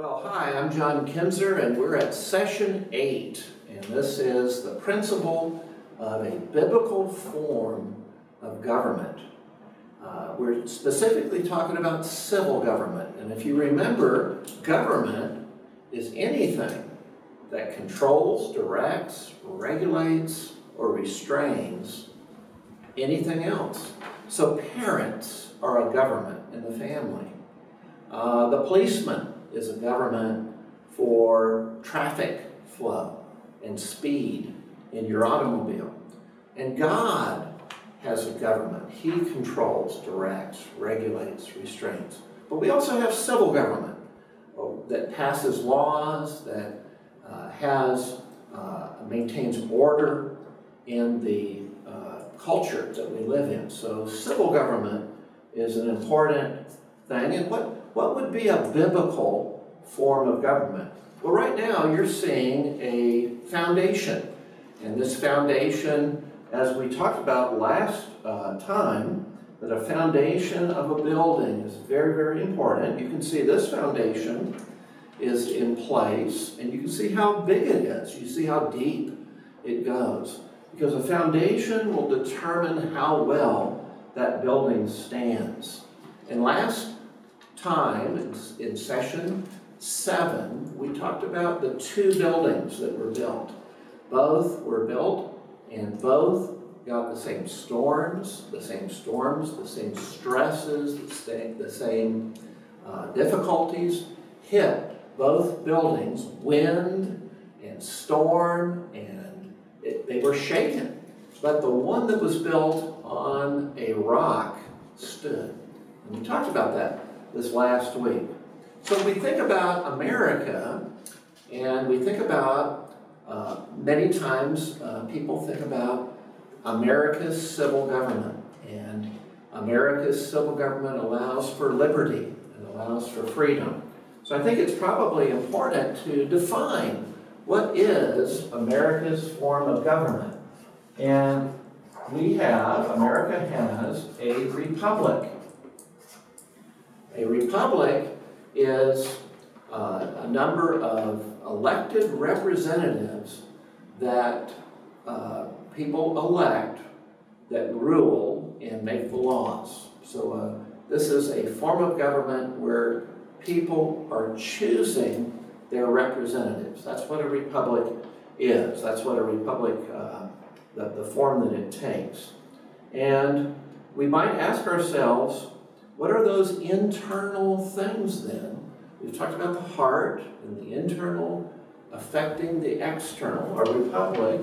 Well, hi, I'm John Kinzer, and we're at session eight, and this is the principle of a biblical form of government. Uh, we're specifically talking about civil government, and if you remember, government is anything that controls, directs, regulates, or restrains anything else. So, parents are a government in the family. Uh, the policeman is a government for traffic flow and speed in your automobile. And God has a government. He controls, directs, regulates, restrains. But we also have civil government oh, that passes laws, that uh, has uh, maintains order in the uh, culture that we live in. So civil government is an important thing. And what, what would be a biblical form of government? Well, right now you're seeing a foundation. And this foundation, as we talked about last uh, time, that a foundation of a building is very, very important. You can see this foundation is in place, and you can see how big it is. You see how deep it goes. Because a foundation will determine how well that building stands. And last time, in, session seven, we talked about the two buildings that were built. Both were built, and both got the same storms, the same storms, the same stresses, the same, the same uh, difficulties hit both buildings, wind and storm, and it, they were shaken. But the one that was built on a rock stood. And we talked about that this last week. So we think about America, and we think about uh, many times uh, people think about America's civil government. And America's civil government allows for liberty and allows for freedom. So I think it's probably important to define what is America's form of government. And we have, America has a republic. A republic is uh, a number of elected representatives that uh, people elect that rule and make the laws. So uh, this is a form of government where people are choosing their representatives. That's what a republic is. That's what a republic, uh, the, the form that it takes. And we might ask ourselves, what are those internal things then? We've talked about the heart and the internal affecting the external. Our republic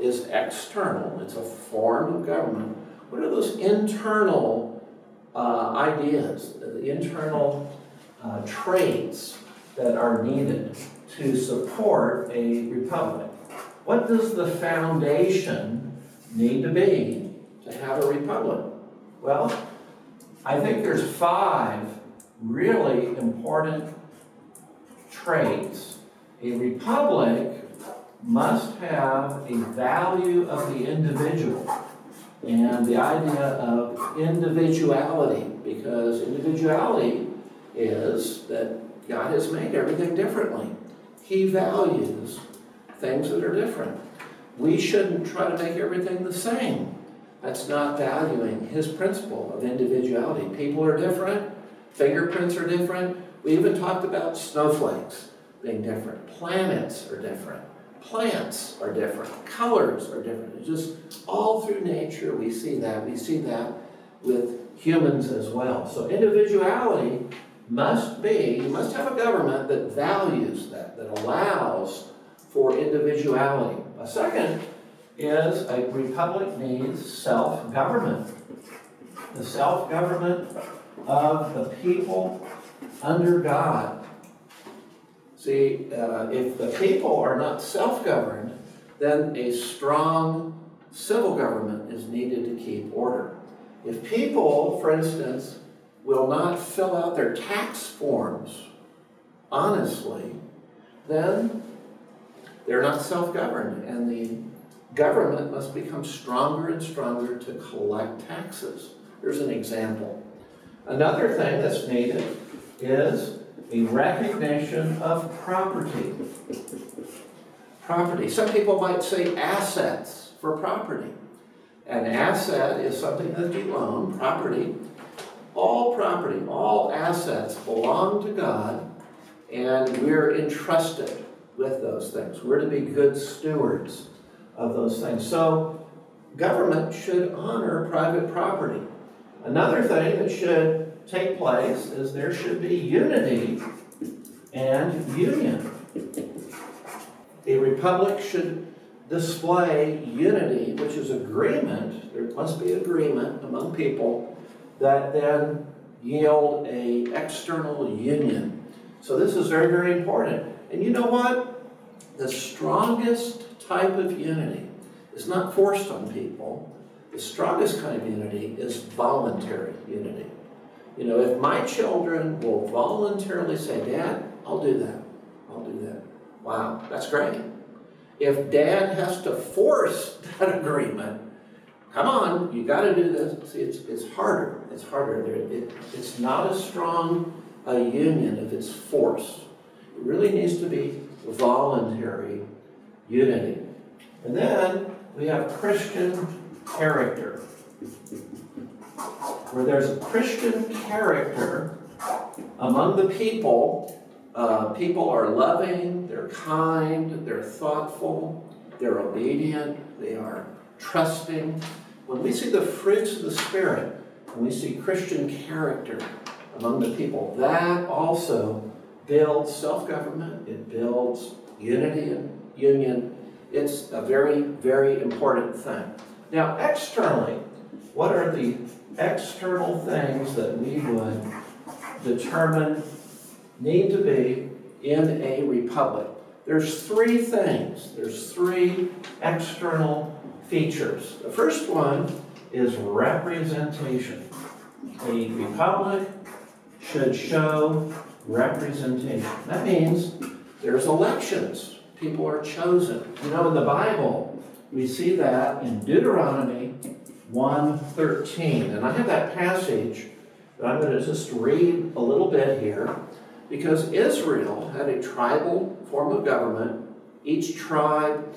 is external, it's a form of government. What are those internal uh, ideas, the internal uh, traits that are needed to support a republic. What does the foundation need to be to have a republic? Well, I think there's five really important traits. A republic must have a value of the individual and the idea of individuality, because individuality is that God has made everything differently. He values things that are different. We shouldn't try to make everything the same. That's not valuing his principle of individuality. People are different, fingerprints are different. We even talked about snowflakes being different, planets are different, plants are different, colors are different. It's just all through nature we see that. We see that with humans as well. So individuality must be, you must have a government that values that, that allows for individuality. A second is a republic needs self government. The self government of the people under God. See, uh, if the people are not self governed, then a strong civil government is needed to keep order. If people, for instance, will not fill out their tax forms honestly, then they're not self governed, and the government must become stronger and stronger to collect taxes. Here's an example. Another thing that's needed is a recognition of property. Property. Some people might say assets for property. An asset is something that you own, property. All property, all assets belong to God, and we're entrusted with those things. We're to be good stewards of those things. So, government should honor private property. Another thing that should take place is there should be unity and union. A republic should display unity, which is agreement. There must be agreement among people that then yield a external union. So this is very, very important. And you know what? The strongest type of unity is not forced on people. The strongest kind of unity is voluntary unity. You know, if my children will voluntarily say, Dad, I'll do that, I'll do that. Wow, that's great. If dad has to force that agreement, come on, you got to do this. See, it's, it's harder. It's harder. It, it, it's not as strong a union if it's forced. It really needs to be voluntary unity. And then we have Christian character. Where there's a Christian character among the people, uh, people are loving, they're kind, they're thoughtful, they're obedient, they are trusting. When we see the fruits of the Spirit, when we see Christian character among the people, that also builds self government, it builds unity and union. It's a very, very important thing. Now, externally, what are the external things that we would determine need to be in a republic? There's three things. There's three external features. The first one is representation. A republic should show representation. That means there's elections. People are chosen. You know, in the Bible, we see that in Deuteronomy 1:13. And I have that passage that I'm going to just read a little bit here because Israel had a tribal form of government. Each tribe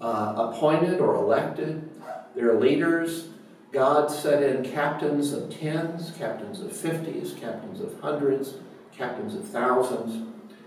uh, appointed or elected their leaders. God set in captains of tens, captains of fifties, captains of hundreds, captains of thousands.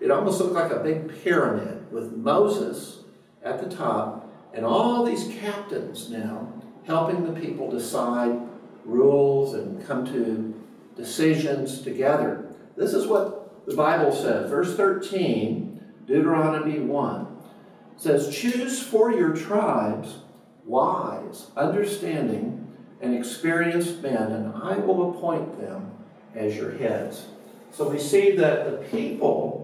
It almost looked like a big pyramid with Moses at the top and all these captains now helping the people decide rules and come to decisions together. This is what the Bible says. Verse 13, Deuteronomy 1 says, Choose for your tribes wise, understanding, and experienced men, and I will appoint them as your heads. So we see that the people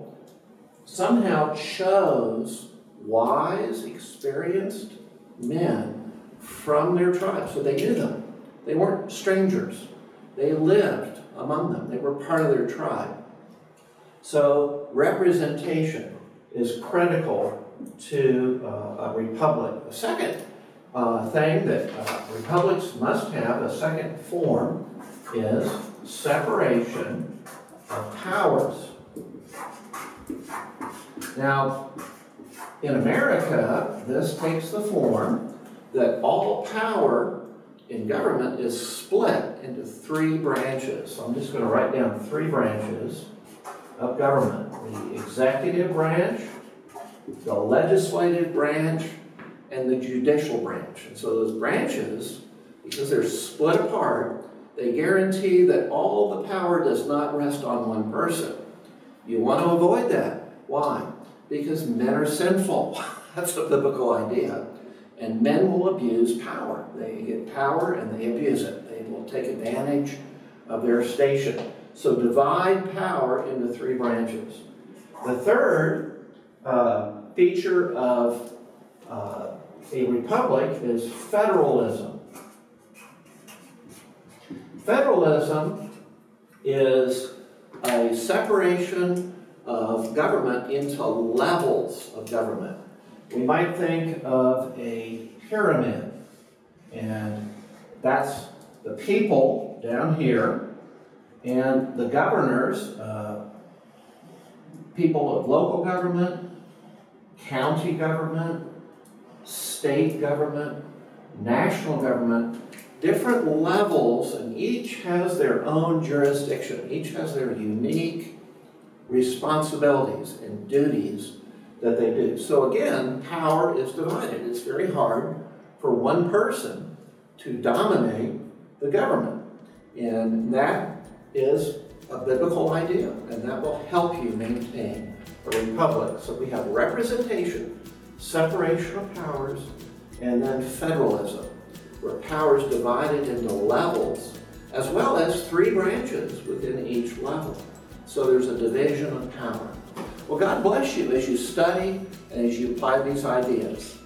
somehow chose wise, experienced men from their tribe. So they knew them. They weren't strangers. They lived among them. They were part of their tribe. So representation is critical to uh, a republic. The second uh, thing that uh, republics must have, a second form, is separation of powers. Now, in America, this takes the form that all power in government is split into three branches. So I'm just going to write down three branches of government the executive branch, the legislative branch, and the judicial branch. And so those branches, because they're split apart, they guarantee that all the power does not rest on one person. You want to avoid that. Why? Because men are sinful. That's a biblical idea. And men will abuse power. They get power and they abuse it. They will take advantage of their station. So divide power into three branches. The third uh, feature of uh, a republic is federalism. Federalism is a separation of government into levels of government. We might think of a pyramid, and that's the people down here, and the governors uh, people of local government, county government, state government, national government, different levels, and each has their own jurisdiction. Each has their unique responsibilities and duties that they do. So again, power is divided. It's very hard for one person to dominate the government. And that is a biblical idea, and that will help you maintain a republic. So we have representation, separation of powers, and then federalism, where power is divided into levels, as well as three branches within each level. So there's a division of power. Well, God bless you as you study and as you apply these ideas.